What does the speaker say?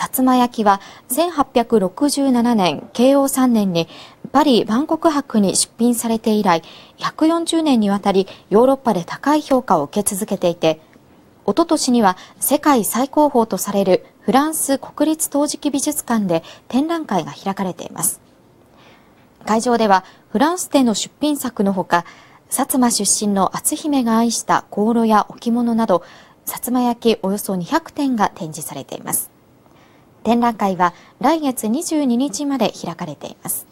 薩摩焼は1867年慶応3年にパリ万国博に出品されて以来140年にわたりヨーロッパで高い評価を受け続けていておととしには世界最高峰とされるフランス国立陶磁器美術館で展覧会が開かれています。会場ではフランスでの出品作のほか、薩摩出身の篤姫が愛した香炉や置物など、薩摩焼およそ200点が展示されています。展覧会は来月22日まで開かれています。